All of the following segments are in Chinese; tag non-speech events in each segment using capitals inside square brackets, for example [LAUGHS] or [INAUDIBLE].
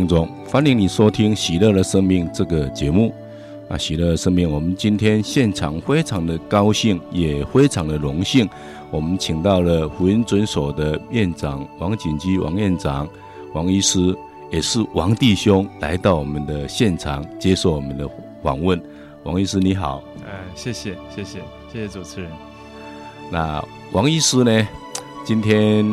听众，欢迎你收听《喜乐的生命》这个节目。啊，喜乐的生命，我们今天现场非常的高兴，也非常的荣幸，我们请到了福音诊所的院长王锦基王院长、王医师，也是王弟兄，来到我们的现场接受我们的访问。王医师你好，呃，谢谢谢谢谢谢主持人。那王医师呢，今天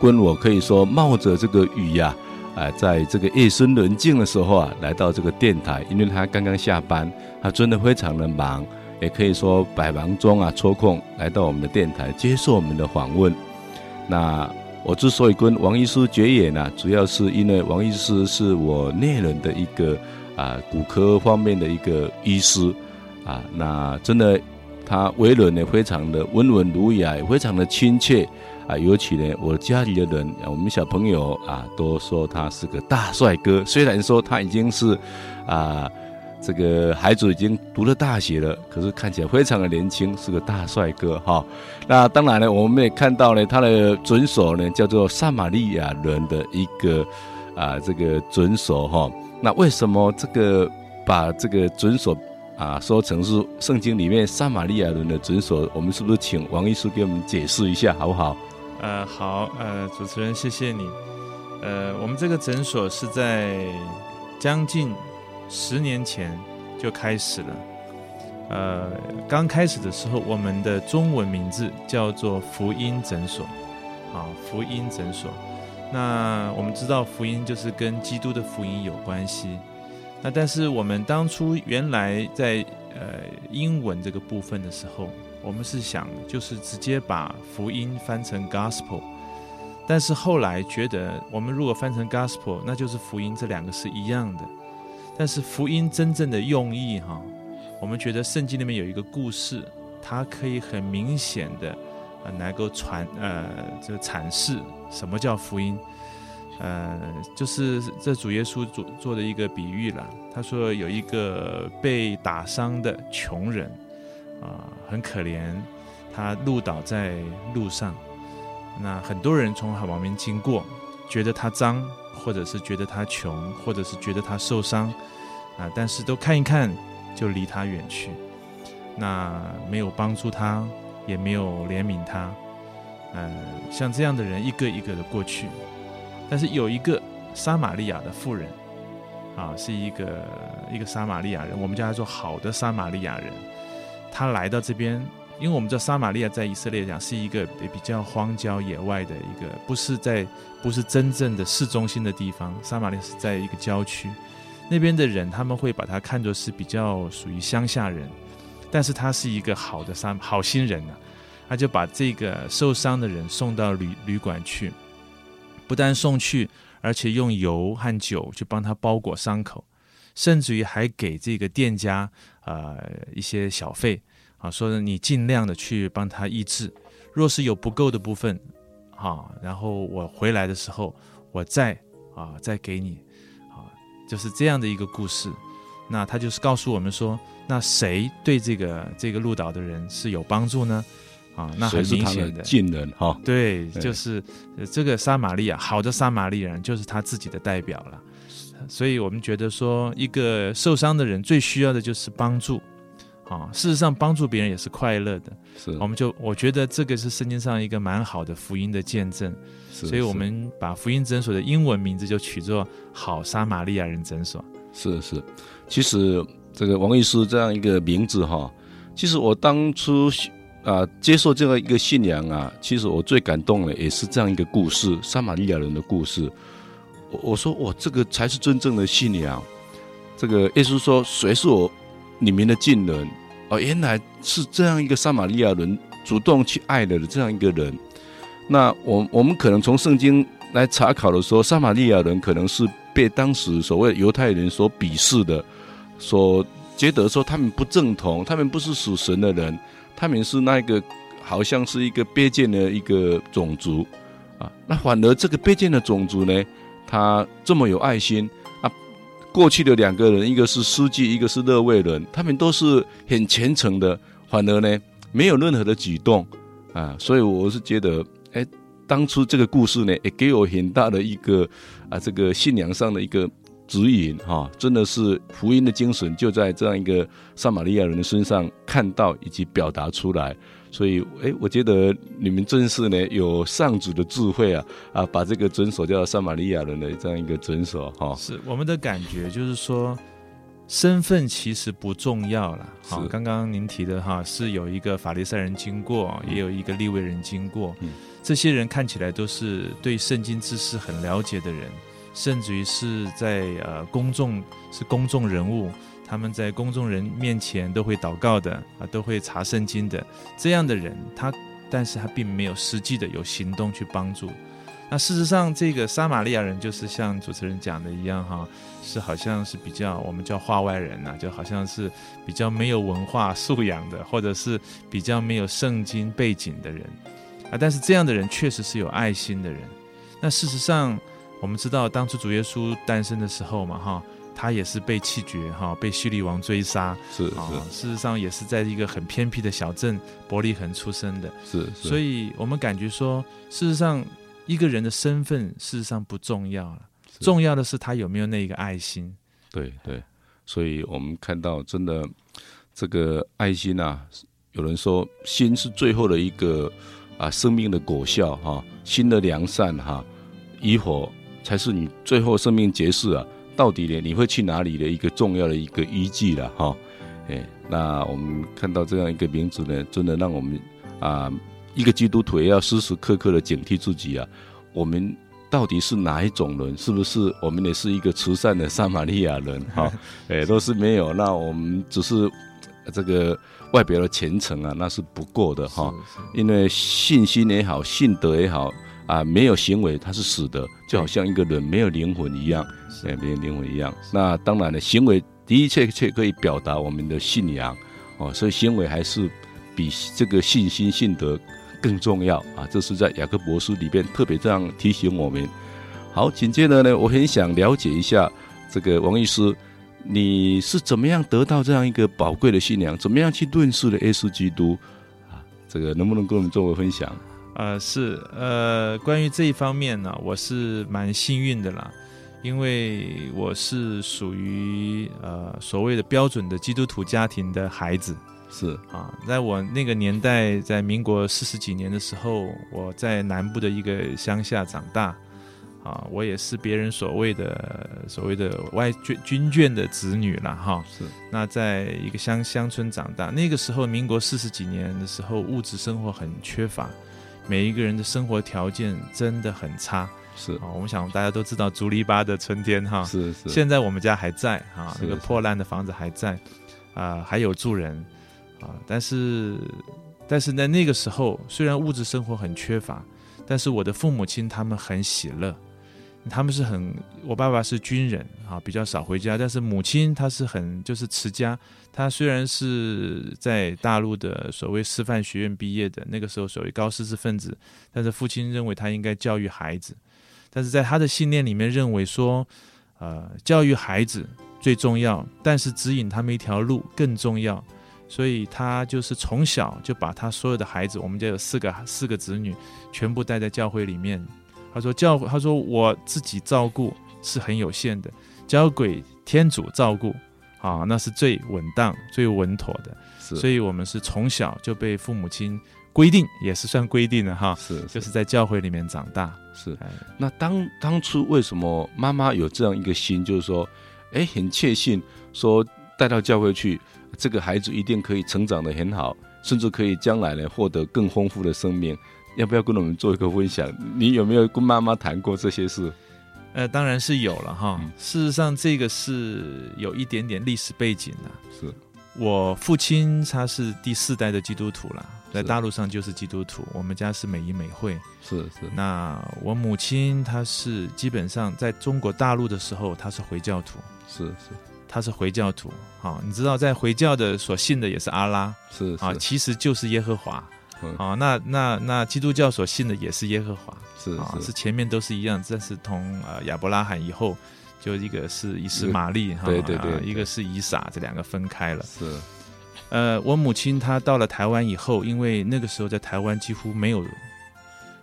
跟我可以说冒着这个雨呀、啊。啊，在这个夜深人静的时候啊，来到这个电台，因为他刚刚下班，他真的非常的忙，也可以说百忙中啊抽空来到我们的电台接受我们的访问。那我之所以跟王医师结缘呢，主要是因为王医师是我内人的一个啊骨科方面的一个医师啊，那真的他为人呢非常的温文儒雅，也非常的亲切。啊，尤其呢，我家里的人，我们小朋友啊，都说他是个大帅哥。虽然说他已经是啊，这个孩子已经读了大学了，可是看起来非常的年轻，是个大帅哥哈。那当然呢，我们也看到呢，他的诊所呢叫做撒玛利亚人的一个啊这个诊所哈。那为什么这个把这个诊所啊说成是圣经里面撒玛利亚人的诊所？我们是不是请王医师给我们解释一下，好不好？呃，好，呃，主持人，谢谢你。呃，我们这个诊所是在将近十年前就开始了。呃，刚开始的时候，我们的中文名字叫做福音诊所，好，福音诊所。那我们知道福音就是跟基督的福音有关系。那但是我们当初原来在呃英文这个部分的时候。我们是想，就是直接把福音翻成 gospel，但是后来觉得，我们如果翻成 gospel，那就是福音这两个是一样的。但是福音真正的用意，哈，我们觉得圣经里面有一个故事，它可以很明显的，呃，能够传，呃，这个阐释什么叫福音，呃，就是这主耶稣做做的一个比喻了。他说有一个被打伤的穷人。啊，很可怜，他路倒在路上，那很多人从他旁边经过，觉得他脏，或者是觉得他穷，或者是觉得他受伤，啊，但是都看一看就离他远去，那没有帮助他，也没有怜悯他，嗯，像这样的人一个一个的过去，但是有一个撒玛利亚的妇人，啊，是一个一个撒玛利亚人，我们叫他做好的撒玛利亚人。他来到这边，因为我们知道撒玛利亚在以色列讲是一个比较荒郊野外的一个，不是在不是真正的市中心的地方。撒玛利亚是在一个郊区，那边的人他们会把他看作是比较属于乡下人，但是他是一个好的撒好心人呢、他就把这个受伤的人送到旅旅馆去，不但送去，而且用油和酒去帮他包裹伤口，甚至于还给这个店家。呃，一些小费啊，说你尽量的去帮他医治，若是有不够的部分，啊，然后我回来的时候，我再啊再给你，啊，就是这样的一个故事。那他就是告诉我们说，那谁对这个这个鹿岛的人是有帮助呢？啊，那很明显的近人哈，对，就是这个撒玛利亚，好的撒玛利亚人就是他自己的代表了。所以我们觉得说，一个受伤的人最需要的就是帮助，啊，事实上帮助别人也是快乐的。是，我们就我觉得这个是圣经上一个蛮好的福音的见证。是，所以我们把福音诊所的英文名字就取作“好撒玛利亚人诊所”。是是，其实这个王医师这样一个名字哈，其实我当初啊接受这样一个信仰啊，其实我最感动的也是这样一个故事——撒玛利亚人的故事。我我说我这个才是真正的信仰。这个耶稣说：“谁是我里面的近人？”哦，原来是这样一个撒玛利亚人主动去爱的这样一个人。那我我们可能从圣经来查考的时候，撒玛利亚人可能是被当时所谓犹太人所鄙视的，所觉得说他们不正统，他们不是属神的人，他们是那个好像是一个卑贱的一个种族啊。那反而这个卑贱的种族呢？他这么有爱心啊！过去的两个人，一个是司机，一个是勒未人，他们都是很虔诚的，反而呢没有任何的举动啊，所以我是觉得，哎，当初这个故事呢，也给我很大的一个啊，这个信仰上的一个指引哈，真的是福音的精神就在这样一个撒玛利亚人的身上看到以及表达出来。所以，哎，我觉得你们真是呢有上主的智慧啊啊，把这个诊所叫撒玛利亚人的这样一个诊所哈。是我们的感觉，就是说身份其实不重要了。好，刚刚您提的哈，是有一个法利赛人经过，也有一个利未人经过。嗯，这些人看起来都是对圣经知识很了解的人，甚至于是在呃公众是公众人物。他们在公众人面前都会祷告的啊，都会查圣经的这样的人，他但是他并没有实际的有行动去帮助。那事实上，这个撒玛利亚人就是像主持人讲的一样哈，是好像是比较我们叫话外人呐、就好像是比较没有文化素养的，或者是比较没有圣经背景的人啊。但是这样的人确实是有爱心的人。那事实上，我们知道当初主耶稣诞生的时候嘛哈。他也是被弃绝哈，被希律王追杀，是啊，事实上也是在一个很偏僻的小镇伯利恒出生的，是，是，所以我们感觉说，事实上一个人的身份事实上不重要了，重要的是他有没有那一个爱心。对对，所以我们看到真的这个爱心啊，有人说心是最后的一个啊生命的果效哈，心的良善哈，以火才是你最后生命结束啊。到底呢？你会去哪里的一个重要的一个依据了哈？哎，那我们看到这样一个名字呢，真的让我们啊，一个基督徒也要时时刻刻的警惕自己啊。我们到底是哪一种人？是不是我们也是一个慈善的撒玛利亚人？哈，[LAUGHS] 哎，都是没有。那我们只是这个外表的虔诚啊，那是不够的哈。因为信心也好，信德也好。啊，没有行为，它是死的，就好像一个人没有灵魂一样，哎，没有灵魂一样。那当然了，行为的确确可以表达我们的信仰，哦，所以行为还是比这个信心、信德更重要啊。这是在雅各伯书里边特别这样提醒我们。好，紧接着呢，我很想了解一下这个王医师，你是怎么样得到这样一个宝贵的信仰？怎么样去论述的耶稣基督？啊，这个能不能跟我们做个分享？呃，是呃，关于这一方面呢，我是蛮幸运的啦，因为我是属于呃所谓的标准的基督徒家庭的孩子，是啊，在我那个年代，在民国四十几年的时候，我在南部的一个乡下长大，啊，我也是别人所谓的所谓的外军军眷的子女了哈，是，那在一个乡乡村长大，那个时候民国四十几年的时候，物质生活很缺乏。每一个人的生活条件真的很差，是啊，我们想大家都知道竹篱笆的春天哈，是是。现在我们家还在哈，那个破烂的房子还在，啊、呃，还有住人啊，但是但是在那个时候，虽然物质生活很缺乏，但是我的父母亲他们很喜乐。他们是很，我爸爸是军人啊，比较少回家。但是母亲她是很就是持家，他虽然是在大陆的所谓师范学院毕业的，那个时候所谓高知识分子，但是父亲认为他应该教育孩子，但是在他的信念里面认为说，呃，教育孩子最重要，但是指引他们一条路更重要，所以他就是从小就把他所有的孩子，我们家有四个四个子女，全部带在教会里面。他说教，他说我自己照顾是很有限的，交给天主照顾，啊，那是最稳当、最稳妥的。是，所以我们是从小就被父母亲规定，也是算规定的哈。是，是，就是在教会里面长大。是，那当当初为什么妈妈有这样一个心，就是说，哎，很确信说带到教会去，这个孩子一定可以成长的很好，甚至可以将来呢获得更丰富的生命。要不要跟我们做一个分享？你有没有跟妈妈谈过这些事？呃，当然是有了哈。嗯、事实上，这个是有一点点历史背景的。是我父亲他是第四代的基督徒了，在大陆上就是基督徒。我们家是美仪美会。是是。那我母亲她是基本上在中国大陆的时候，她是回教徒。是是。她是回教徒。好，你知道在回教的所信的也是阿拉。是是。啊，其实就是耶和华。啊、哦，那那那基督教所信的也是耶和华，是啊、哦、是前面都是一样，但是同呃亚伯拉罕以后，就一个是以斯玛利哈，对对对，一个是以撒，这两个分开了。是，呃，我母亲她到了台湾以后，因为那个时候在台湾几乎没有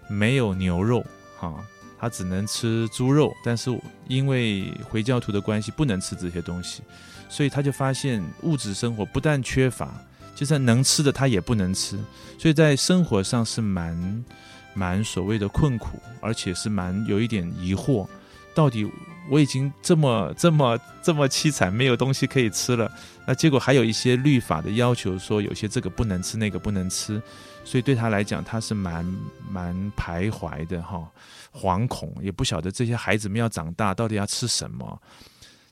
没有牛肉，哈，她只能吃猪肉，但是因为回教徒的关系，不能吃这些东西，所以她就发现物质生活不但缺乏，就算能吃的他也不能吃，所以在生活上是蛮蛮所谓的困苦，而且是蛮有一点疑惑，到底。我已经这么这么这么凄惨，没有东西可以吃了。那结果还有一些律法的要求，说有些这个不能吃，那个不能吃，所以对他来讲，他是蛮蛮徘徊的哈，惶恐，也不晓得这些孩子们要长大到底要吃什么。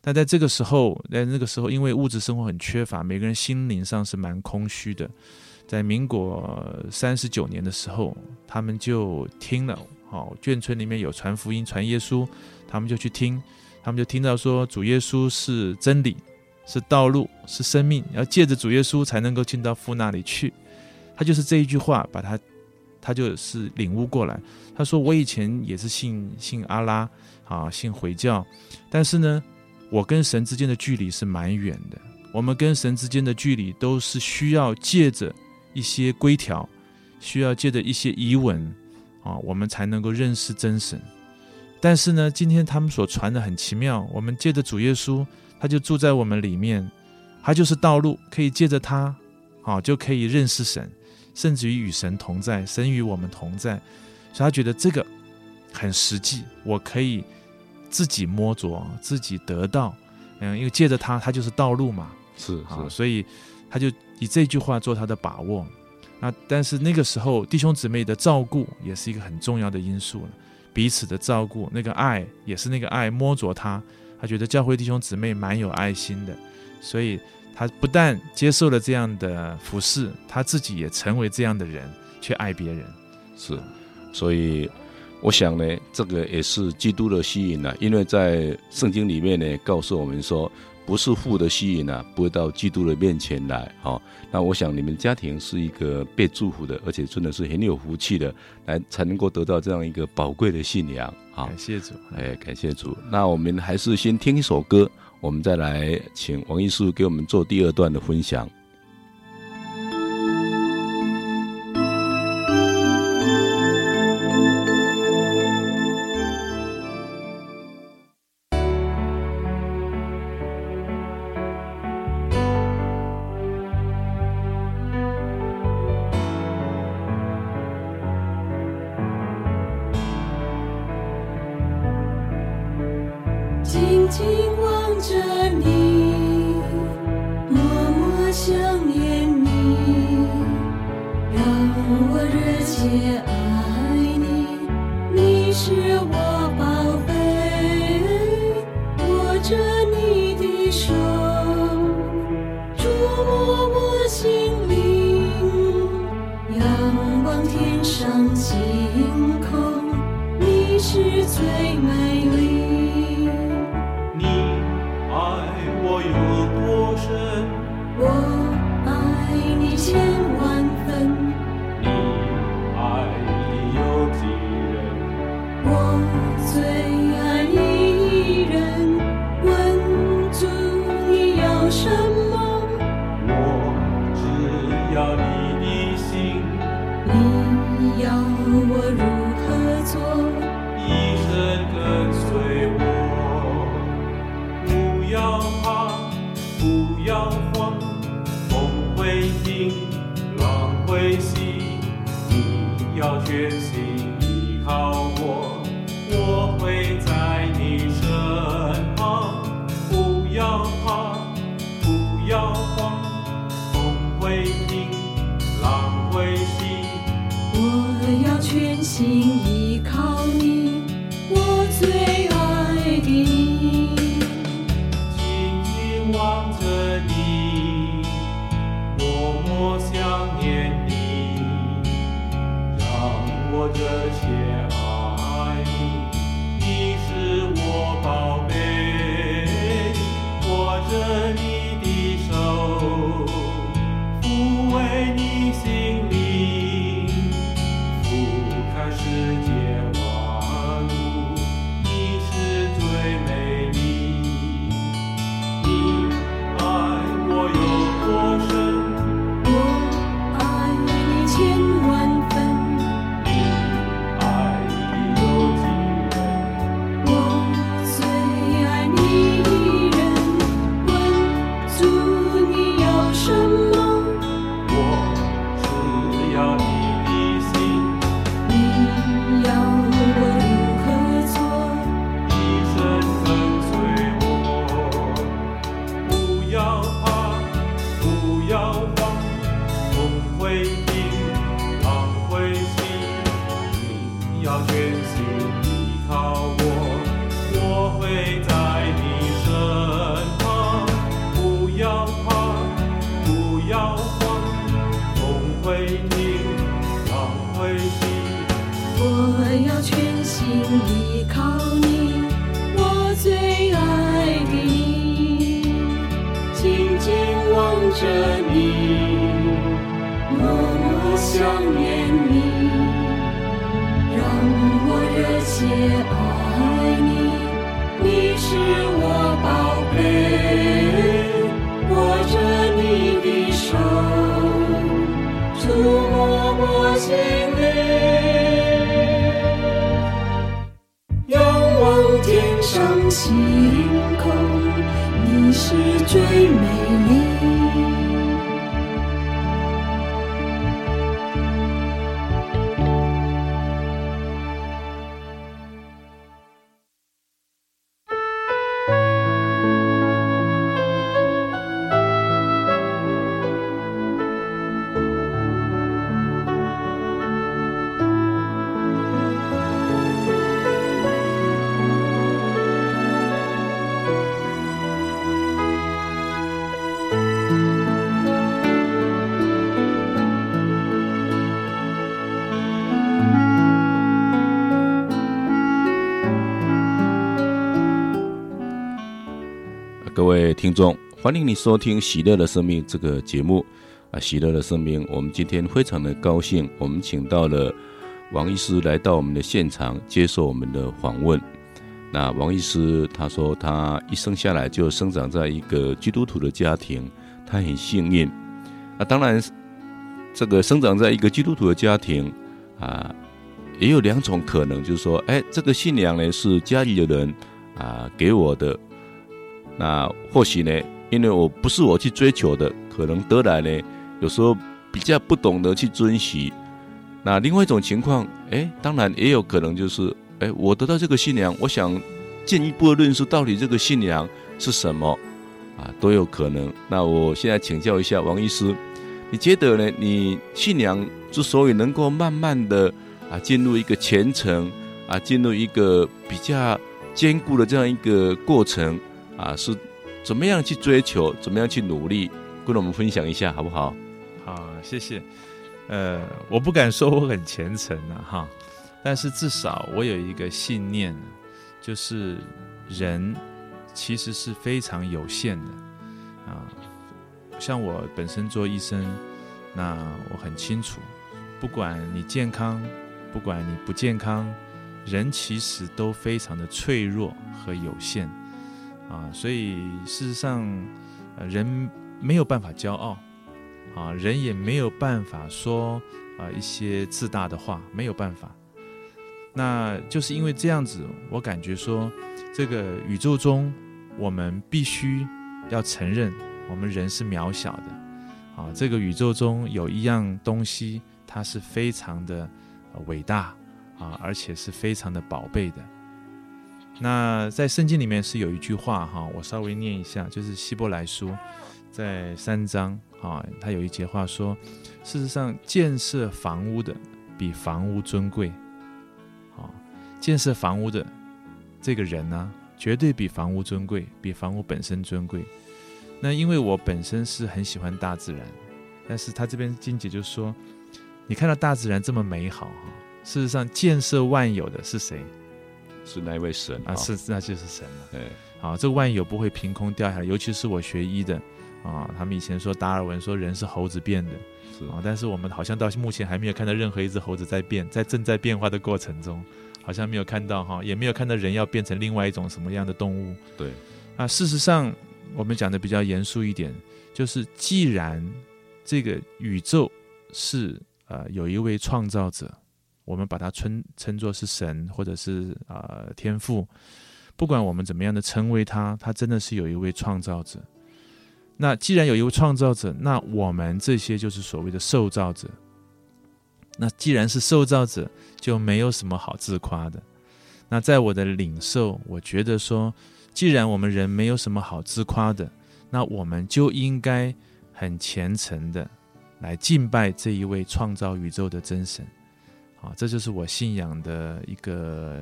但在这个时候，在那个时候，因为物质生活很缺乏，每个人心灵上是蛮空虚的。在民国三十九年的时候，他们就听了，好，眷村里面有传福音、传耶稣。他们就去听，他们就听到说主耶稣是真理，是道路，是生命，要借着主耶稣才能够进到父那里去。他就是这一句话，把他，他就是领悟过来。他说：“我以前也是信信阿拉啊，信回教，但是呢，我跟神之间的距离是蛮远的。我们跟神之间的距离都是需要借着一些规条，需要借着一些仪文啊，我们才能够认识真神。”但是呢，今天他们所传的很奇妙。我们借着主耶稣，他就住在我们里面，他就是道路，可以借着他，啊就可以认识神，甚至于与神同在，神与我们同在。所以他觉得这个很实际，我可以自己摸着，自己得到。嗯，因为借着他，他就是道路嘛。是是，所以他就以这句话做他的把握。那但是那个时候，弟兄姊妹的照顾也是一个很重要的因素了。彼此的照顾，那个爱也是那个爱，摸着他，他觉得教会弟兄姊妹蛮有爱心的，所以他不但接受了这样的服侍，他自己也成为这样的人，去爱别人。是，所以我想呢，这个也是基督的吸引啊，因为在圣经里面呢，告诉我们说。不是父的吸引啊，不会到基督的面前来。好、哦，那我想你们家庭是一个被祝福的，而且真的是很有福气的，来才能够得到这样一个宝贵的信仰。好，感谢主，哎，感谢主。那我们还是先听一首歌，我们再来请王医师给我们做第二段的分享。不要怕，不要慌，风会停，浪会息，你要全心依靠。依靠你，我最爱的你，紧紧望着你，默默想念你，让我热切。最美。听众，欢迎你收听《喜乐的生命》这个节目啊！喜乐的生命，我们今天非常的高兴，我们请到了王医师来到我们的现场接受我们的访问。那王医师他说，他一生下来就生长在一个基督徒的家庭，他很幸运。啊，当然，这个生长在一个基督徒的家庭啊，也有两种可能，就是说，哎，这个信仰呢是家里的人啊给我的。那或许呢，因为我不是我去追求的，可能得来呢，有时候比较不懂得去珍惜。那另外一种情况，哎，当然也有可能就是，哎，我得到这个信仰，我想进一步的认识到底这个信仰是什么，啊，都有可能。那我现在请教一下王医师，你觉得呢？你信仰之所以能够慢慢的啊进入一个虔诚，啊进入一个比较坚固的这样一个过程。啊，是怎么样去追求，怎么样去努力，跟我们分享一下好不好？好，谢谢。呃，我不敢说我很虔诚啊，哈，但是至少我有一个信念，就是人其实是非常有限的啊。像我本身做医生，那我很清楚，不管你健康，不管你不健康，人其实都非常的脆弱和有限。啊，所以事实上，人没有办法骄傲，啊，人也没有办法说啊一些自大的话，没有办法。那就是因为这样子，我感觉说，这个宇宙中，我们必须要承认，我们人是渺小的，啊，这个宇宙中有一样东西，它是非常的伟大，啊，而且是非常的宝贝的。那在圣经里面是有一句话哈，我稍微念一下，就是希伯来书在三章啊，他有一节话说，事实上建设房屋的比房屋尊贵，啊，建设房屋的这个人呢，绝对比房屋尊贵，比房屋本身尊贵。那因为我本身是很喜欢大自然，但是他这边金姐就说，你看到大自然这么美好哈，事实上建设万有的是谁？是那位神啊？是，那就是神了。对，好，这个万有不会凭空掉下来。尤其是我学医的啊，他们以前说达尔文说人是猴子变的，是啊，但是我们好像到目前还没有看到任何一只猴子在变，在正在变化的过程中，好像没有看到哈，也没有看到人要变成另外一种什么样的动物。对，啊，事实上我们讲的比较严肃一点，就是既然这个宇宙是呃有一位创造者。我们把它称称作是神，或者是啊、呃、天赋，不管我们怎么样的称谓他，他真的是有一位创造者。那既然有一位创造者，那我们这些就是所谓的受造者。那既然是受造者，就没有什么好自夸的。那在我的领受，我觉得说，既然我们人没有什么好自夸的，那我们就应该很虔诚的来敬拜这一位创造宇宙的真神。啊，这就是我信仰的一个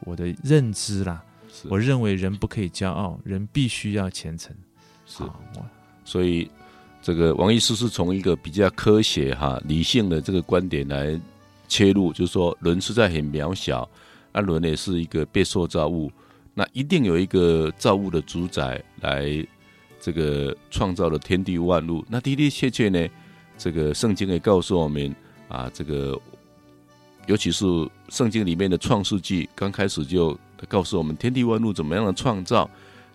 我的认知啦。我认为人不可以骄傲，人必须要虔诚。是，所以这个王医师是从一个比较科学哈理性的这个观点来切入，就是说人实在很渺小，那人也是一个被塑造物，那一定有一个造物的主宰来这个创造了天地万物。那的的确确呢，这个圣经也告诉我们啊，这个尤其是圣经里面的创世纪，刚开始就告诉我们天地万物怎么样的创造。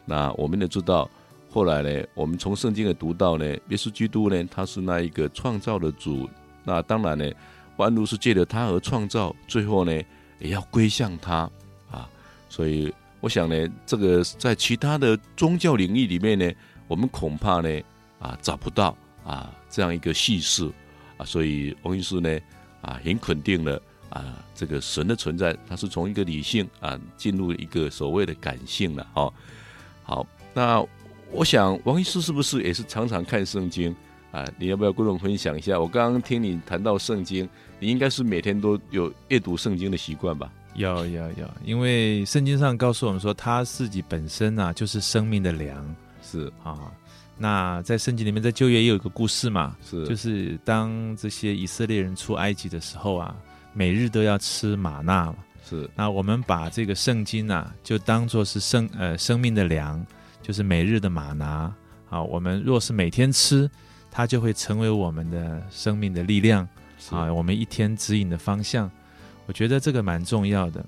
那我们也知道，后来呢，我们从圣经也读到呢，耶稣基督呢，他是那一个创造的主。那当然呢，万物是借着他而创造，最后呢。也要归向他啊，所以我想呢，这个在其他的宗教领域里面呢，我们恐怕呢啊找不到啊这样一个叙事啊，所以王医师呢啊很肯定了啊这个神的存在，它是从一个理性啊进入一个所谓的感性了哦。好，那我想王医师是不是也是常常看圣经啊？你要不要跟我们分享一下？我刚刚听你谈到圣经。你应该是每天都有阅读圣经的习惯吧？有有有，因为圣经上告诉我们说，他自己本身啊就是生命的粮，是啊。那在圣经里面，在旧约也有一个故事嘛，是就是当这些以色列人出埃及的时候啊，每日都要吃玛纳嘛，是。那我们把这个圣经啊，就当做是生呃生命的粮，就是每日的玛纳啊。我们若是每天吃，它就会成为我们的生命的力量。啊，我们一天指引的方向，我觉得这个蛮重要的。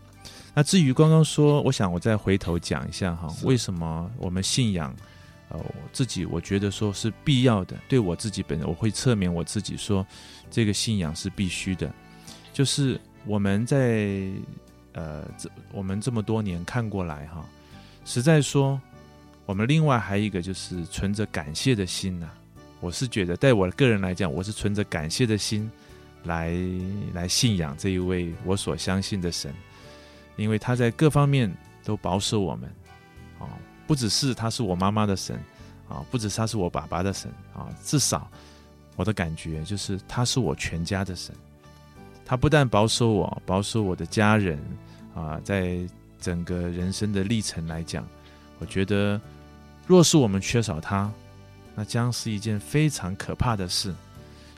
那至于刚刚说，我想我再回头讲一下哈，为什么我们信仰？呃，我自己我觉得说是必要的。对我自己本人，我会侧面我自己说，这个信仰是必须的。就是我们在呃这我们这么多年看过来哈，实在说，我们另外还有一个就是存着感谢的心呐、我是觉得，在我个人来讲，我是存着感谢的心。来来信仰这一位我所相信的神，因为他在各方面都保守我们，啊，不只是他是我妈妈的神，啊，不只是他是我爸爸的神，啊，至少我的感觉就是他是我全家的神。他不但保守我，保守我的家人，啊，在整个人生的历程来讲，我觉得若是我们缺少他，那将是一件非常可怕的事。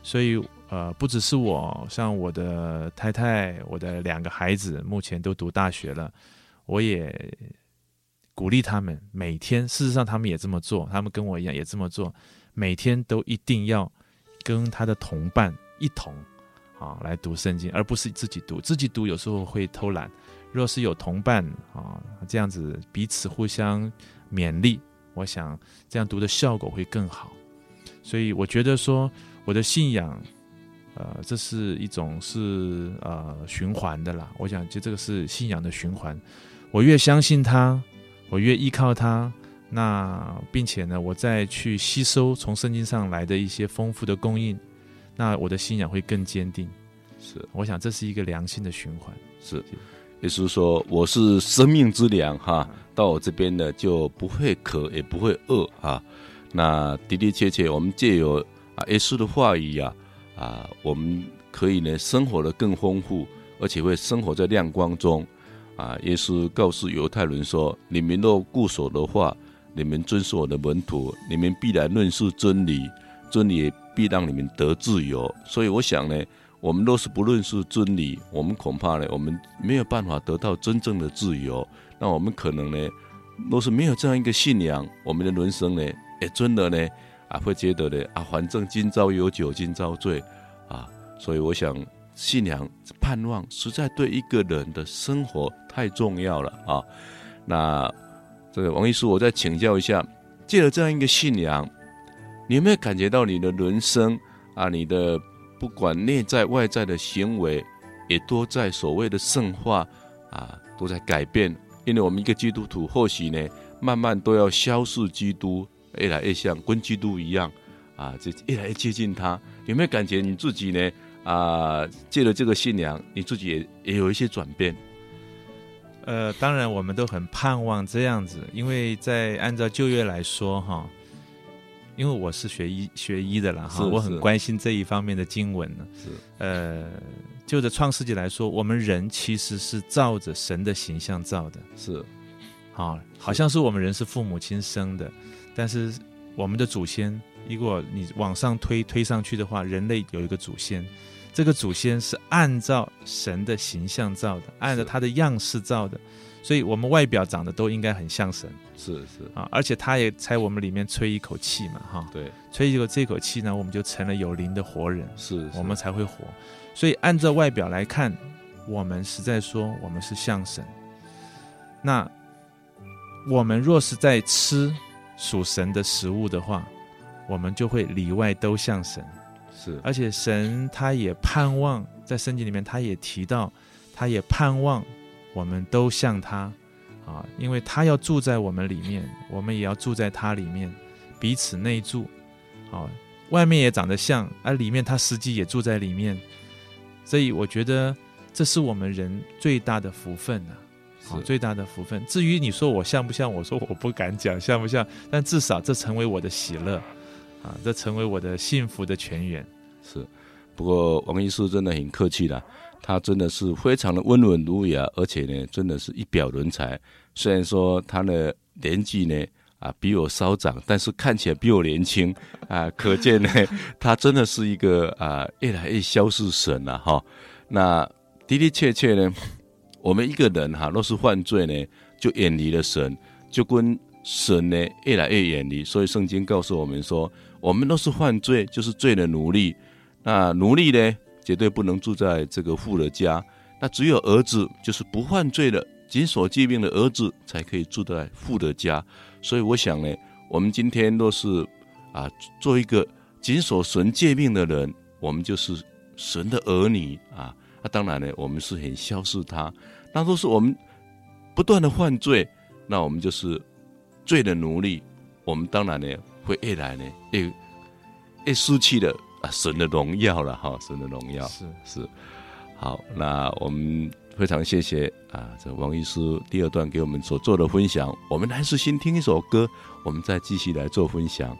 所以。呃，不只是我，像我的太太，我的两个孩子，目前都读大学了，我也鼓励他们每天。事实上，他们也这么做，他们跟我一样也这么做，每天都一定要跟他的同伴一同啊来读圣经，而不是自己读。自己读有时候会偷懒，若是有同伴啊，这样子彼此互相勉励，我想这样读的效果会更好。所以，我觉得说我的信仰。呃，这是一种是呃循环的啦。我想，就这个是信仰的循环。我越相信他，我越依靠他。那并且呢，我再去吸收从圣经上来的一些丰富的供应，那我的信仰会更坚定。是，我想这是一个良性的循环。是，也就是说，我是生命之粮哈，到我这边呢就不会渴，也不会饿啊。那的的确确，我们借由啊耶稣的话语呀。啊，我们可以呢生活得更丰富，而且会生活在亮光中。啊，耶稣告诉犹太人说：“你们若固守的话，你们遵守我的门徒，你们必然论述真理，真理也必让你们得自由。”所以我想呢，我们若是不认识真理，我们恐怕呢，我们没有办法得到真正的自由。那我们可能呢，若是没有这样一个信仰，我们的人生呢，也真的呢。啊，会觉得呢啊，反正今朝有酒今朝醉，啊，所以我想信仰盼望实在对一个人的生活太重要了啊。那这个王医师，我再请教一下，借了这样一个信仰，你有没有感觉到你的人生啊，你的不管内在外在的行为，也都在所谓的圣化啊，都在改变？因为我们一个基督徒，或许呢，慢慢都要消逝基督。越来越像跟基督一样啊，这越来越接近他。有没有感觉你自己呢？啊，借了这个信仰，你自己也也有一些转变。呃，当然我们都很盼望这样子，因为在按照旧约来说哈，因为我是学医学医的了哈，我很关心这一方面的经文呢。是。呃，就着创世纪来说，我们人其实是照着神的形象造的，是，好，好像是我们人是父母亲生的。但是我们的祖先，如果你往上推推上去的话，人类有一个祖先，这个祖先是按照神的形象造的，按照他的样式造的，所以我们外表长得都应该很像神。是是啊，而且他也在我们里面吹一口气嘛，哈，对，吹一口这口气呢，我们就成了有灵的活人，是，是我们才会活。所以按照外表来看，我们实在说我们是像神。那我们若是在吃属神的食物的话，我们就会里外都像神。是，而且神他也盼望在圣经里面，他也提到，他也盼望我们都像他。啊，因为他要住在我们里面，我们也要住在他里面，彼此内住。啊，外面也长得像，而里面他实际也住在里面。所以我觉得这是我们人最大的福分呐，啊，最大的福分。至于你说我像不像，我说我不敢讲像不像，但至少这成为我的喜乐，啊，这成为我的幸福的泉源。是，不过王医师真的很客气了。他真的是非常的温文儒雅，而且呢，真的是一表人才。虽然说他的年纪呢啊比我稍长，但是看起来比我年轻啊，可见呢，[LAUGHS] 他真的是一个啊越来越消失神了哈。那的的确确呢，我们一个人哈若是犯罪呢，就远离了神，就跟神呢越来越远离。所以圣经告诉我们说，我们若是犯罪，就是罪的奴隶。那奴隶呢？绝对不能住在这个父的家，那只有儿子，就是不犯罪的、谨守诫命的儿子，才可以住在父的家。所以我想呢，我们今天若是啊，做一个谨守神诫命的人，我们就是神的儿女啊。那、当然呢，我们是很消失他。那若是我们不断的犯罪，那我们就是罪的奴隶。我们当然呢，会越来呢，越越失去了。啊，神的荣耀了哈，神的荣耀。是。是，好，那我们非常谢谢啊，这王医师第二段给我们所做的分享，我们还是先听一首歌，我们再继续来做分享。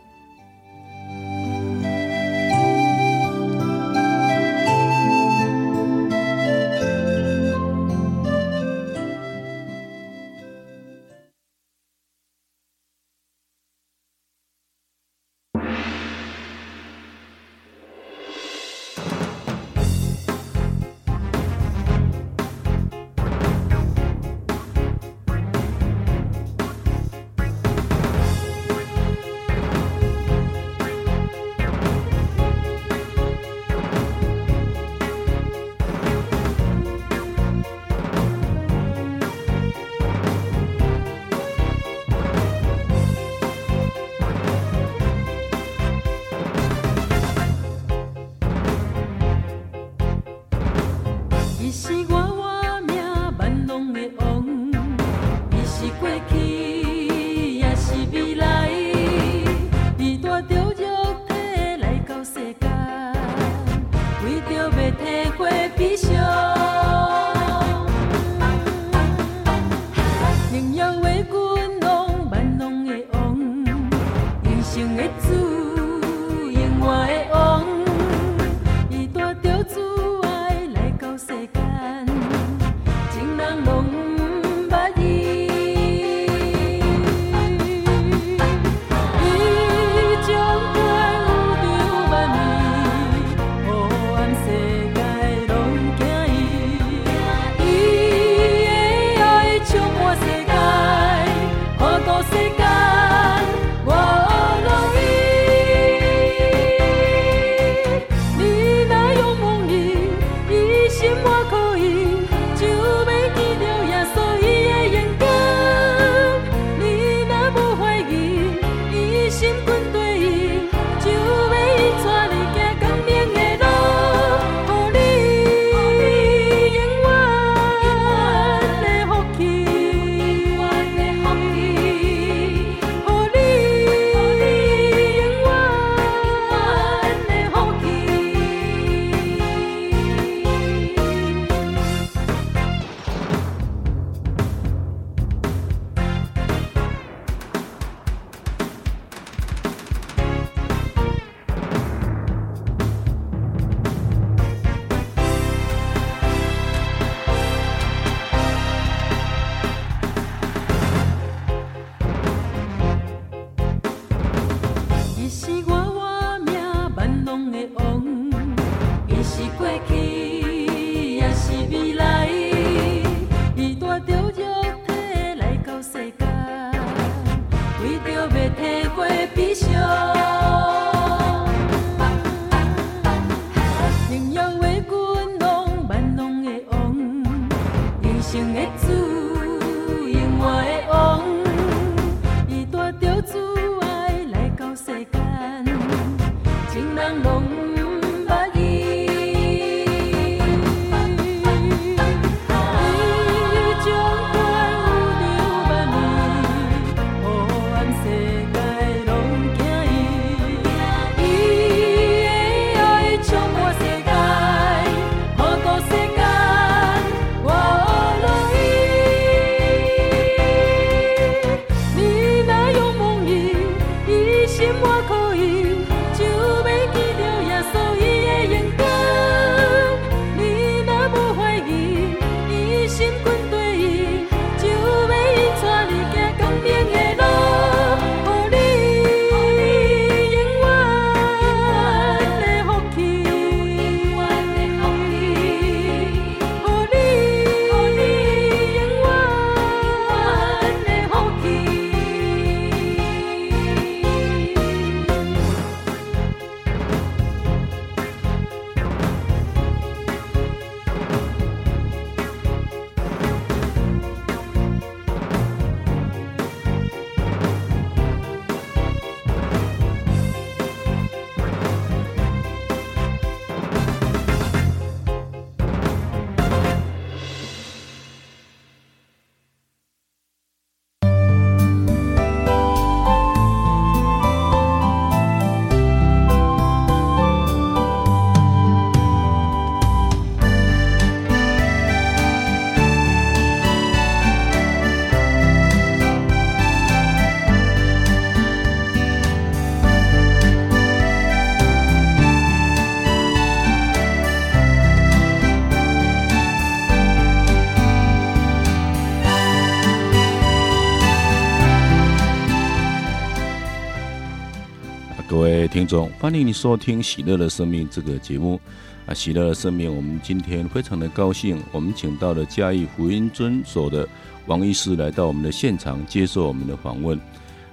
听众，欢迎你收听《喜乐的生命》这个节目啊！喜乐的生命，我们今天非常的高兴，我们请到了嘉义福音诊所的王医师来到我们的现场接受我们的访问。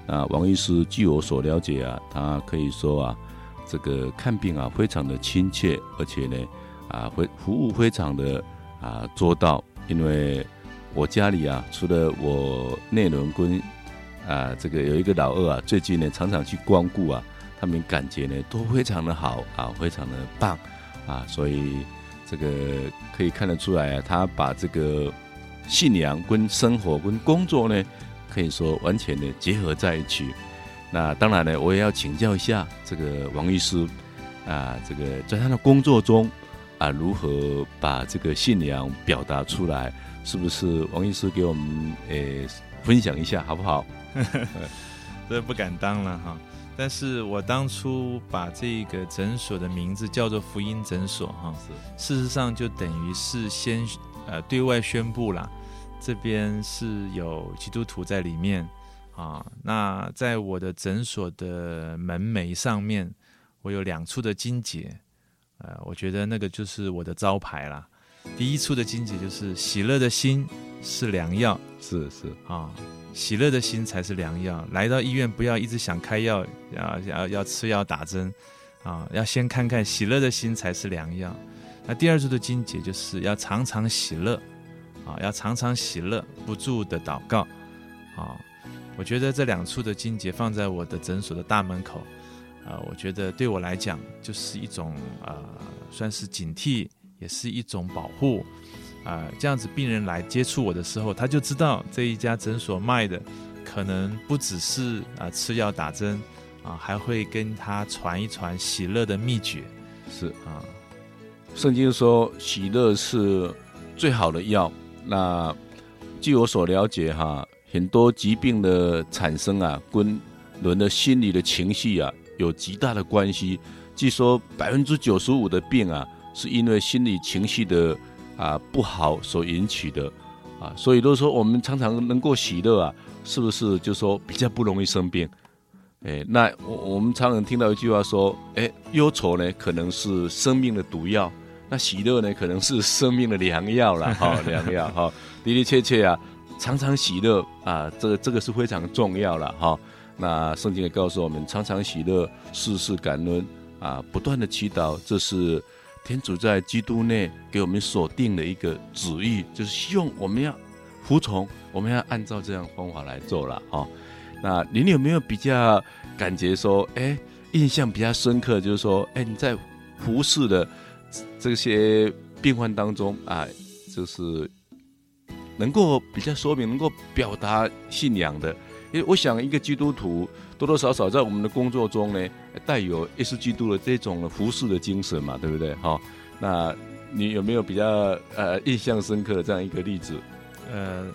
啊，王医师据我所了解啊，他可以说啊，这个看病啊非常的亲切，而且呢啊，会服务非常的啊周到。因为我家里啊，除了我内轮跟啊这个有一个老二啊，最近呢常常去光顾啊。他们感觉呢都非常的好啊，非常的棒啊，所以这个可以看得出来啊，他把这个信仰跟生活跟工作呢，可以说完全的结合在一起。那当然呢，我也要请教一下这个王医师啊，这个在他的工作中啊，如何把这个信仰表达出来？是不是王医师给我们诶、分享一下好不好？[LAUGHS] 这不敢当了哈。但是我当初把这个诊所的名字叫做福音诊所，哈，事实上就等于是先呃对外宣布了，这边是有基督徒在里面啊。那在我的诊所的门楣上面，我有两处的金节，呃，我觉得那个就是我的招牌了。第一处的金节就是喜乐的心是良药，是是啊。喜乐的心才是良药。来到医院，不要一直想开药，要要要吃药打针，啊，要先看看喜乐的心才是良药。那第二处的经节就是要常常喜乐，啊，要常常喜乐，不住的祷告，啊，我觉得这两处的经节放在我的诊所的大门口，啊，我觉得对我来讲就是一种啊，算是警惕，也是一种保护。啊，这样子病人来接触我的时候，他就知道这一家诊所卖的可能不只是啊吃药打针啊，还会跟他传一传喜乐的秘诀。是啊，圣经说喜乐是最好的药。那据我所了解哈，很多疾病的产生啊，跟人的心理的情绪啊有极大的关系。据说百分之九十五的病啊，是因为心理情绪的。啊，不好所引起的啊，所以都说我们常常能够喜乐啊，是不是就说比较不容易生病？哎，那我我们常常听到一句话说，哎，忧愁呢可能是生命的毒药，那喜乐呢可能是生命的良药了 [LAUGHS] 哈，良药哈，的的确确啊，常常喜乐啊，这个这个是非常重要了哈。那圣经也告诉我们，常常喜乐，事事感恩啊，不断的祈祷，这是天主在基督内给我们所定的一个旨意，就是希望我们要服从，我们要按照这样方法来做了哈。那您有没有比较感觉说，哎，印象比较深刻，就是说，哎，你在服侍的这些病患当中啊，就是能够比较说明，能够表达信仰的。因为我想，一个基督徒多多少少在我们的工作中呢，带有耶稣基督的这种服侍的精神嘛，对不对？哈，那你有没有比较呃印象深刻的这样一个例子？呃，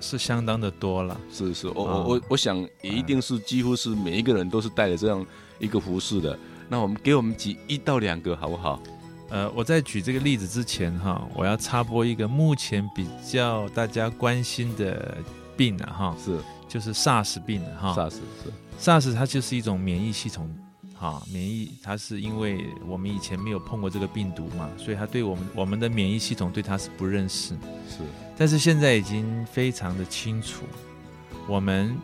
是相当的多了。是是，我我我我想也一定是几乎是每一个人都是带着这样一个服侍的。那我们给我们举一到两个好不好？呃，我在举这个例子之前哈，我要插播一个目前比较大家关心的病啊哈，是。就是 SARS 病哈，SARS 是。SARS，它就是一种免疫系统哈，免疫它是因为我们以前没有碰过这个病毒嘛，所以它对我们我们的免疫系统对它是不认识，是，但是现在已经非常的清楚，我们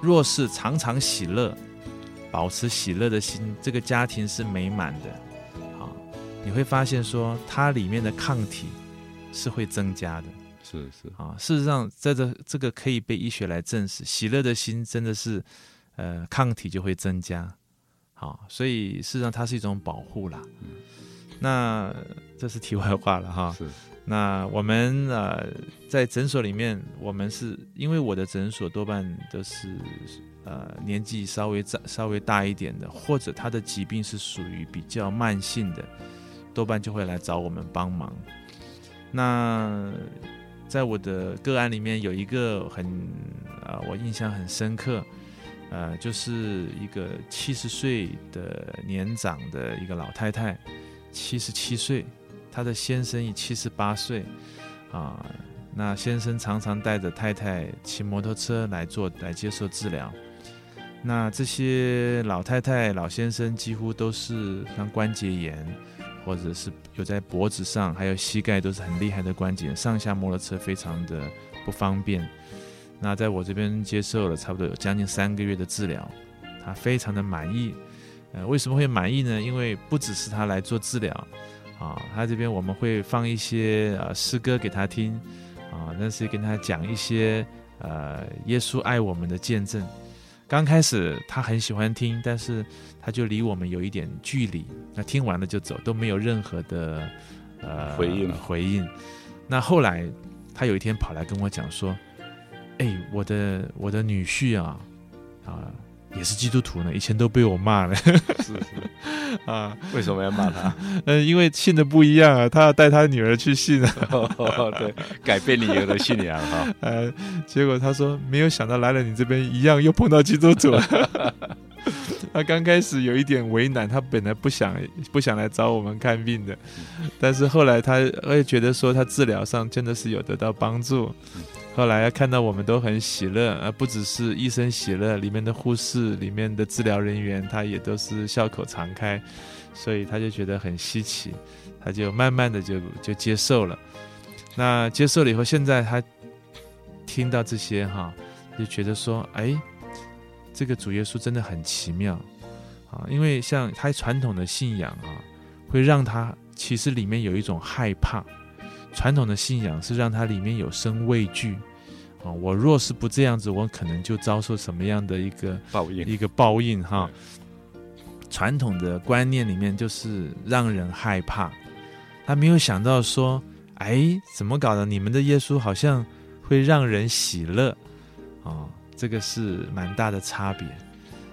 若是常常喜乐，保持喜乐的心，这个家庭是美满的，好，你会发现说它里面的抗体是会增加的。是是啊，事实上，在这这个可以被医学来证实，喜乐的心真的是，呃，抗体就会增加，好，所以事实上它是一种保护啦。嗯，那这是题外话了哈。是，那我们呃在诊所里面，我们是因为我的诊所多半都是呃年纪稍微大稍微大一点的，或者他的疾病是属于比较慢性的，多半就会来找我们帮忙。那在我的个案里面，有一个很啊、呃，我印象很深刻，呃，就是一个七十岁的年长的一个老太太，七十七岁，她的先生已七十八岁，啊，那先生常常带着太太骑摩托车来做来接受治疗，那这些老太太老先生几乎都是像关节炎。或者是有在脖子上，还有膝盖都是很厉害的关节，上下摩托车非常的不方便。那在我这边接受了差不多有将近三个月的治疗，他非常的满意。呃，为什么会满意呢？因为不只是他来做治疗，啊，他这边我们会放一些呃诗歌给他听，啊，但是跟他讲一些呃耶稣爱我们的见证。刚开始他很喜欢听，但是他就离我们有一点距离。那听完了就走，都没有任何的呃回应回应。那后来他有一天跑来跟我讲说：“哎，我的我的女婿啊啊。”也是基督徒呢，以前都被我骂了。[LAUGHS] 是是 [LAUGHS] 啊，为什么要骂他？[LAUGHS] 嗯，因为信的不一样啊，他要带他女儿去信啊。哦，对，改变你的信仰哈。呃，结果他说没有想到来了你这边一样又碰到基督徒。他刚开始有一点为难，他本来不想不想来找我们看病的，但是后来他会觉得说他治疗上真的是有得到帮助。后来看到我们都很喜乐，而不只是医生喜乐，里面的护士、里面的治疗人员，他也都是笑口常开，所以他就觉得很稀奇，他就慢慢的就就接受了。那接受了以后，现在他听到这些哈，就觉得说，哎，这个主耶稣真的很奇妙啊，因为像他传统的信仰啊，会让他其实里面有一种害怕。传统的信仰是让它里面有生畏惧，啊，我若是不这样子，我可能就遭受什么样的一个报应？一个报应哈。传统的观念里面就是让人害怕，他没有想到说，哎，怎么搞的？你们的耶稣好像会让人喜乐，啊，这个是蛮大的差别。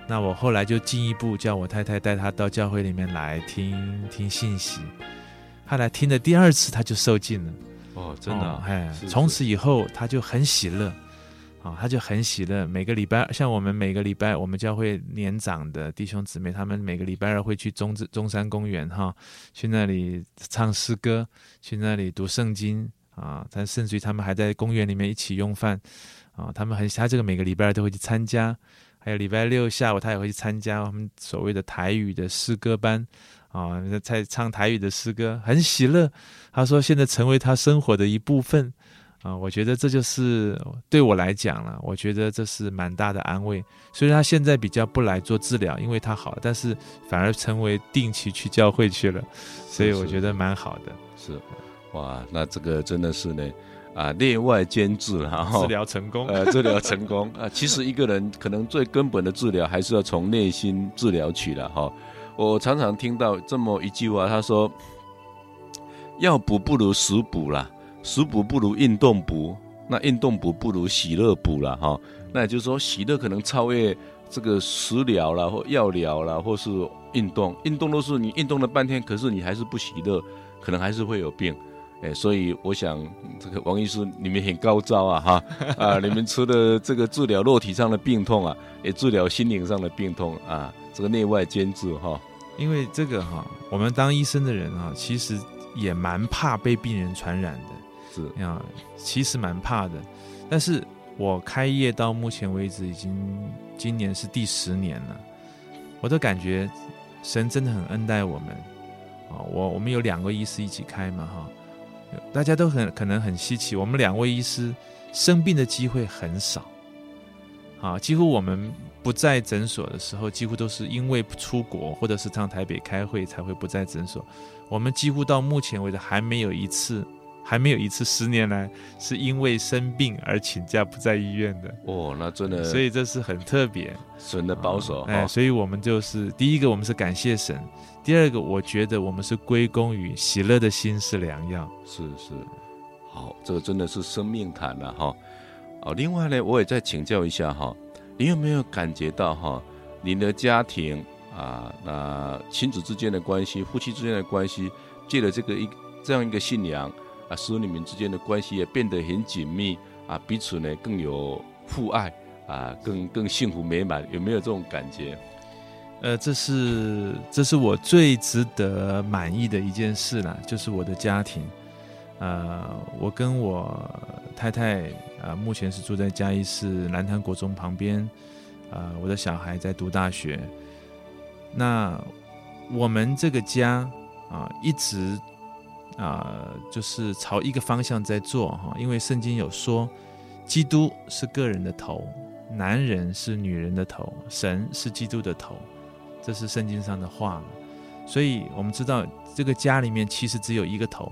那我后来就进一步叫我太太带他到教会里面来听听信息。他来听了第二次，他就受尽了。哦，真的，哎，从此以后他就很喜乐，啊，他就很喜乐。每个礼拜，像我们每个礼拜，我们教会年长的弟兄姊妹，他们每个礼拜二会去中中山公园，哈，去那里唱诗歌，去那里读圣经，啊，但甚至于他们还在公园里面一起用饭，啊，他们很，他这个每个礼拜二都会去参加，还有礼拜六下午他也会去参加我们所谓的台语的诗歌班。啊，在唱台语的诗歌，很喜乐。他说，现在成为他生活的一部分。啊，我觉得这就是对我来讲了，我觉得这是蛮大的安慰。虽然他现在比较不来做治疗，因为他好，但是反而成为定期去教会去了，所以我觉得蛮好的。是，是，哇，那这个真的是呢，啊，内外兼治，然后治疗成功，呃，治疗成功啊。其实一个人可能最根本的治疗还是要从内心治疗起了哈。我常常听到这么一句话，他说：“药补不如食补啦。”食补不如运动补，那运动补不如喜乐补了哈。那也就是说，喜乐可能超越这个食疗啦，或药疗啦，或是运动。运动都是你运动了半天，可是你还是不喜乐，可能还是会有病。哎，所以我想，这个王医师你们很高招啊哈啊！你们除了这个治疗肉体上的病痛啊，也治疗心灵上的病痛啊，这个内外兼治哈。因为这个哈，我们当医生的人啊，其实也蛮怕被病人传染的。是啊，其实蛮怕的，但是我开业到目前为止已经今年是第十年了，我都感觉神真的很恩待我们啊！我我们有两位医师一起开嘛哈，大家都很可能很稀奇，我们两位医师生病的机会很少啊，几乎我们不在诊所的时候，几乎都是因为出国或者是上台北开会才会不在诊所，我们几乎到目前为止还没有一次。还没有一次十年来是因为生病而请假不在医院的哦，那真的，所以这是很特别，神的保守。哎，所以我们就是第一个，我们是感谢神；第二个，我觉得我们是归功于喜乐的心是良药。是是，好，这个真的是生命谈了哈。哦，另外呢，我也再请教一下哈，你有没有感觉到哈，你的家庭啊，那亲子之间的关系、夫妻之间的关系，借了这个一这样一个信仰。啊，使你们之间的关系也变得很紧密啊，彼此呢更有父爱啊，更更幸福美满，有没有这种感觉？呃，这是这是我最值得满意的一件事了，就是我的家庭。呃，我跟我太太啊，目前是住在嘉义市南潭国中旁边。啊，我的小孩在读大学。那我们这个家啊，一直。啊、就是朝一个方向在做哈，因为圣经有说，基督是个人的头，男人是女人的头，神是基督的头，这是圣经上的话。所以我们知道，这个家里面其实只有一个头，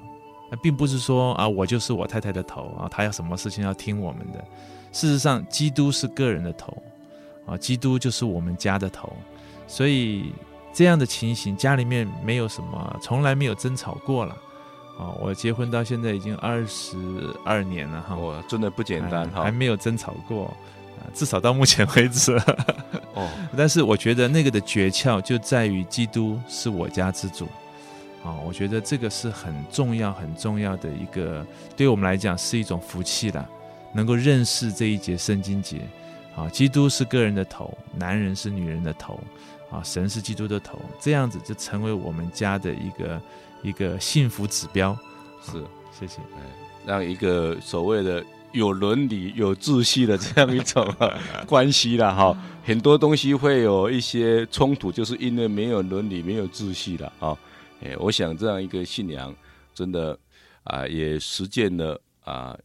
那并不是说啊，我就是我太太的头啊，她有什么事情要听我们的。事实上，基督是个人的头啊，基督就是我们家的头，所以这样的情形，家里面没有什么，从来没有争吵过了。啊，我结婚到现在已经二十二年了哈，我，真的不简单哈，还没有争吵过，至少到目前为止。哦，[LAUGHS] 但是我觉得那个的诀窍就在于基督是我家之主，啊，我觉得这个是很重要很重要的一个，对我们来讲是一种福气啦，能够认识这一节圣经节，啊，基督是个人的头，男人是女人的头，啊，神是基督的头，这样子就成为我们家的一个。一个幸福指标，是，谢谢。让一个所谓的有伦理、有秩序的这样一种 [LAUGHS] 关系了哈，很多东西会有一些冲突，就是因为没有伦理、没有秩序了啊。哎，我想这样一个信仰，真的啊，也实践了啊，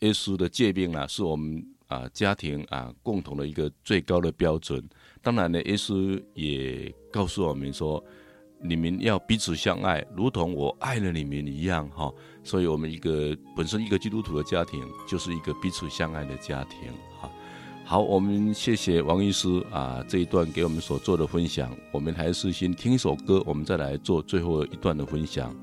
耶稣的诫命啊，是我们啊家庭啊共同的一个最高的标准。当然呢，耶稣也告诉我们说。你们要彼此相爱，如同我爱了你们一样，哈。所以，我们一个本身一个基督徒的家庭，就是一个彼此相爱的家庭，好，我们谢谢王医师啊这一段给我们所做的分享。我们还是先听一首歌，我们再来做最后一段的分享。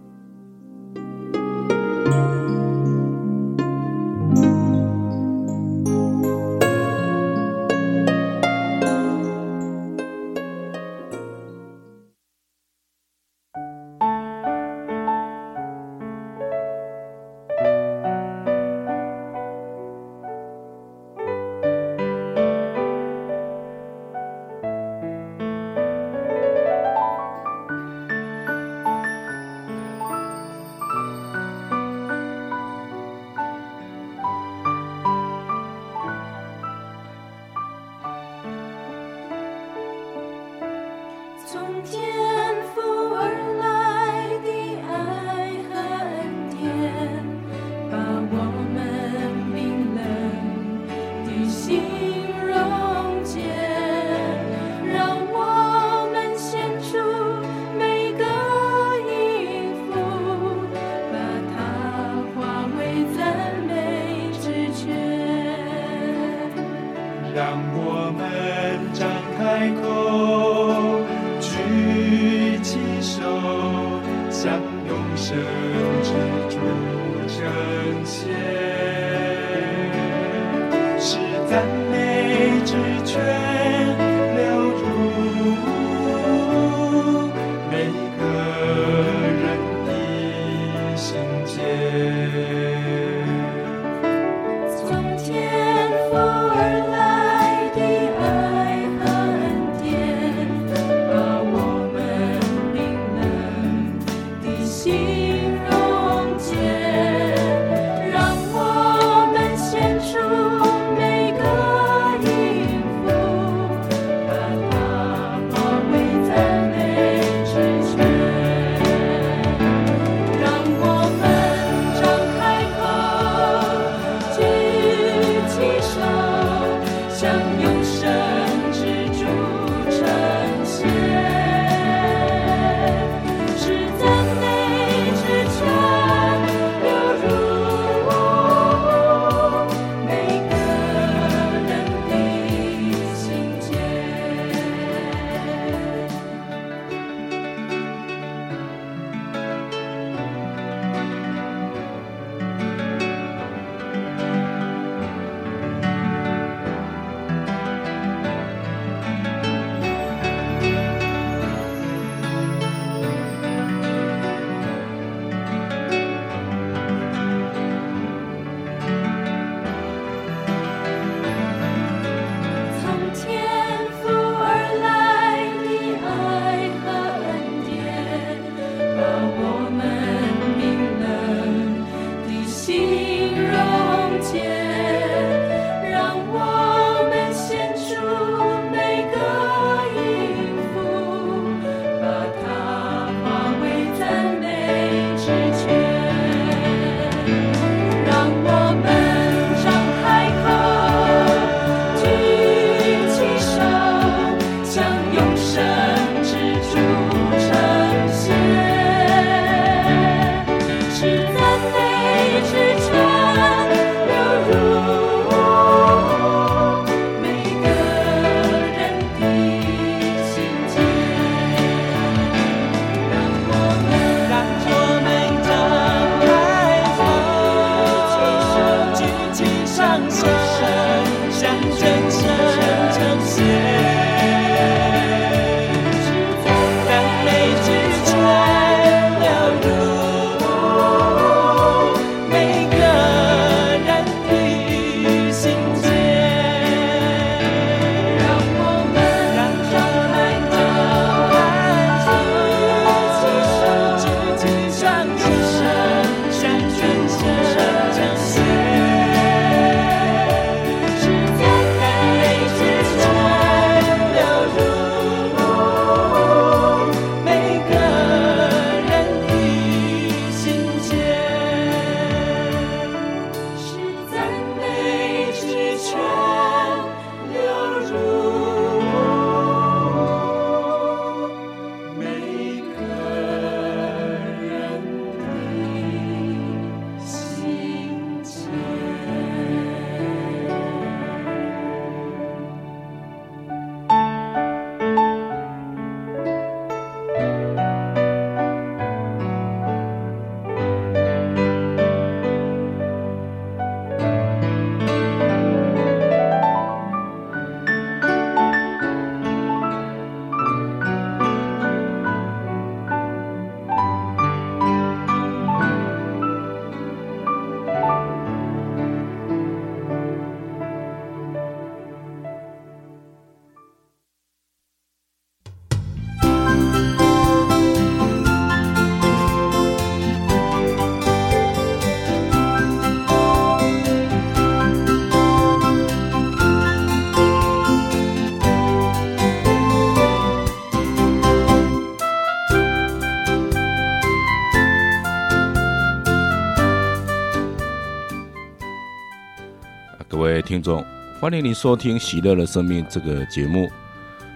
各位听众，欢迎您收听《喜乐的生命》这个节目。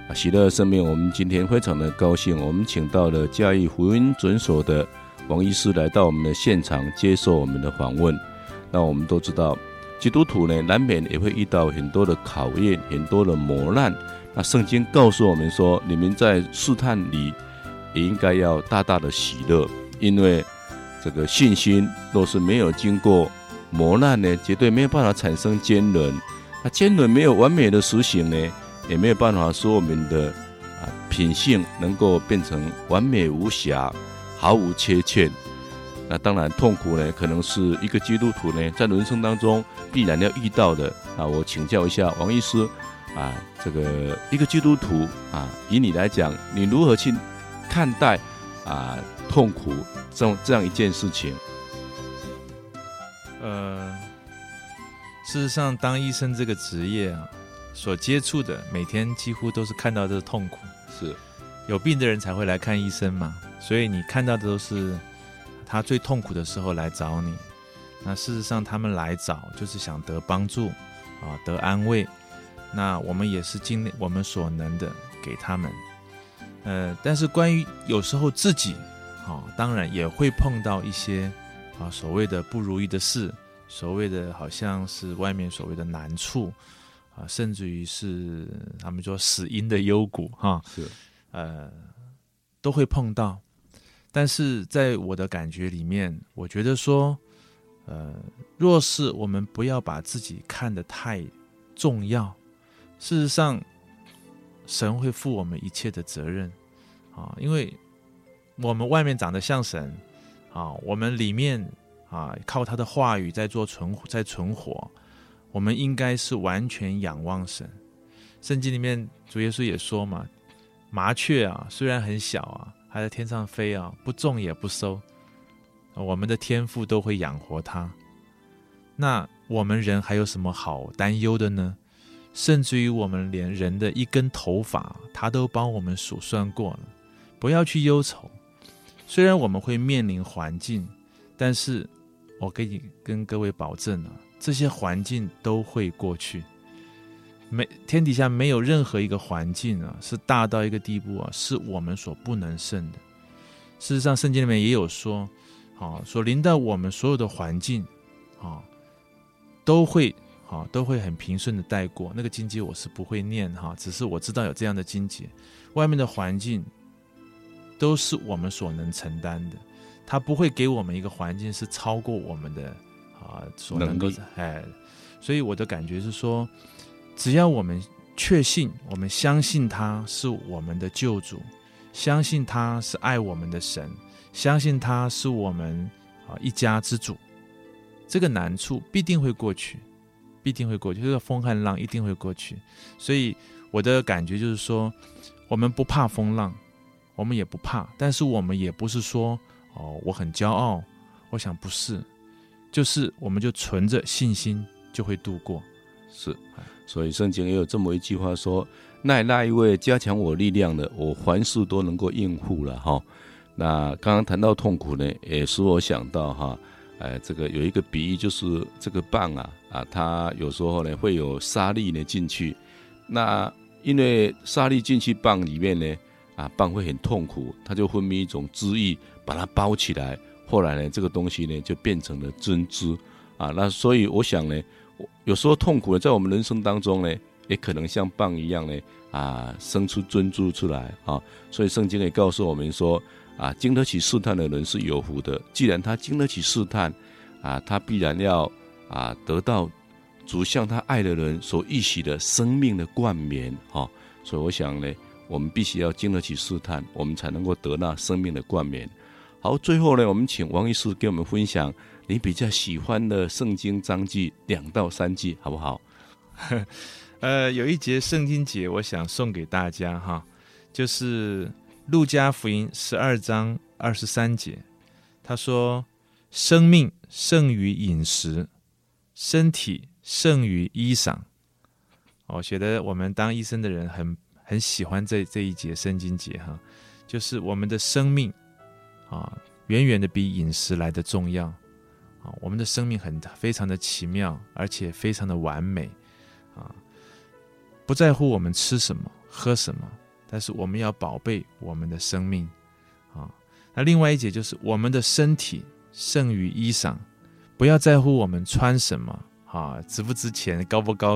啊，喜乐的生命，我们今天非常的高兴，我们请到了嘉义福音诊所的王医师来到我们的现场接受我们的访问。那我们都知道，基督徒呢，难免也会遇到很多的考验，很多的磨难。那圣经告诉我们说，你们在试探里也应该要大大的喜乐，因为这个信心若是没有经过磨难呢，绝对没有办法产生坚韧。那坚韧没有完美的实行呢，也没有办法说我们的啊品性能够变成完美无瑕、毫无缺欠。那当然，痛苦呢，可能是一个基督徒呢，在人生当中必然要遇到的。啊，我请教一下王医师，啊，这个一个基督徒啊，以你来讲，你如何去看待啊痛苦这这样一件事情？呃，事实上，当医生这个职业啊，所接触的每天几乎都是看到的痛苦。是，有病的人才会来看医生嘛，所以你看到的都是。他最痛苦的时候来找你，那事实上他们来找就是想得帮助，啊，得安慰。那我们也是尽我们所能的给他们。呃，但是关于有时候自己，啊，当然也会碰到一些啊所谓的不如意的事，所谓的好像是外面所谓的难处，啊，甚至于是他们说死因的幽谷，哈，是，呃，都会碰到。但是在我的感觉里面，我觉得说，呃，若是我们不要把自己看得太重要，事实上，神会负我们一切的责任啊，因为我们外面长得像神啊，我们里面啊靠他的话语在做存在存活，我们应该是完全仰望神。圣经里面主耶稣也说嘛，麻雀啊虽然很小啊。还在天上飞啊，不种也不收，我们的天赋都会养活它。那我们人还有什么好担忧的呢？甚至于我们连人的一根头发，他都帮我们数算过了。不要去忧愁，虽然我们会面临环境，但是我给你跟各位保证啊，这些环境都会过去。没天底下没有任何一个环境啊，是大到一个地步啊，是我们所不能胜的。事实上，圣经里面也有说，啊，所临到我们所有的环境，啊，都会啊，都会很平顺的带过。那个经节我是不会念哈，只是我知道有这样的经节。外面的环境都是我们所能承担的，他不会给我们一个环境是超过我们的啊所能够哎，所以我的感觉是说。只要我们确信，我们相信他是我们的救主，相信他是爱我们的神，相信他是我们啊一家之主，这个难处必定会过去，必定会过去。这个风和浪一定会过去。所以我的感觉就是说，我们不怕风浪，我们也不怕，但是我们也不是说哦我很骄傲，我想不是，就是我们就存着信心就会度过，是。所以圣经也有这么一句话说：“那那一位加强我力量的，我凡事都能够应付了。”哈，那刚刚谈到痛苦呢，也使我想到哈，哎，这个有一个比喻，就是这个棒啊啊，它有时候呢会有沙粒呢进去，那因为沙粒进去棒里面呢啊，蚌会很痛苦，它就分泌一种汁液把它包起来，后来呢这个东西呢就变成了珍珠啊，那所以我想呢。有时候痛苦呢，在我们人生当中呢，也可能像蚌一样呢，啊，生出珍珠出来啊。所以圣经也告诉我们说，啊，经得起试探的人是有福的。既然他经得起试探，啊，他必然要啊得到主向他爱的人所预许的生命的冠冕哈。所以我想呢，我们必须要经得起试探，我们才能够得那生命的冠冕。好，最后呢，我们请王医师给我们分享。你比较喜欢的圣经章句两到三句，好不好？[LAUGHS] 呃，有一节圣经节，我想送给大家哈，就是路加福音十二章二十三节，他说：“生命胜于饮食，身体胜于衣裳。”我觉得我们当医生的人很很喜欢这这一节圣经节哈，就是我们的生命啊，远远的比饮食来的重要啊。我们的生命很非常的奇妙，而且非常的完美，啊，不在乎我们吃什么喝什么，但是我们要宝贝我们的生命，啊，那另外一节就是我们的身体胜于衣裳，不要在乎我们穿什么，啊，值不值钱，高不高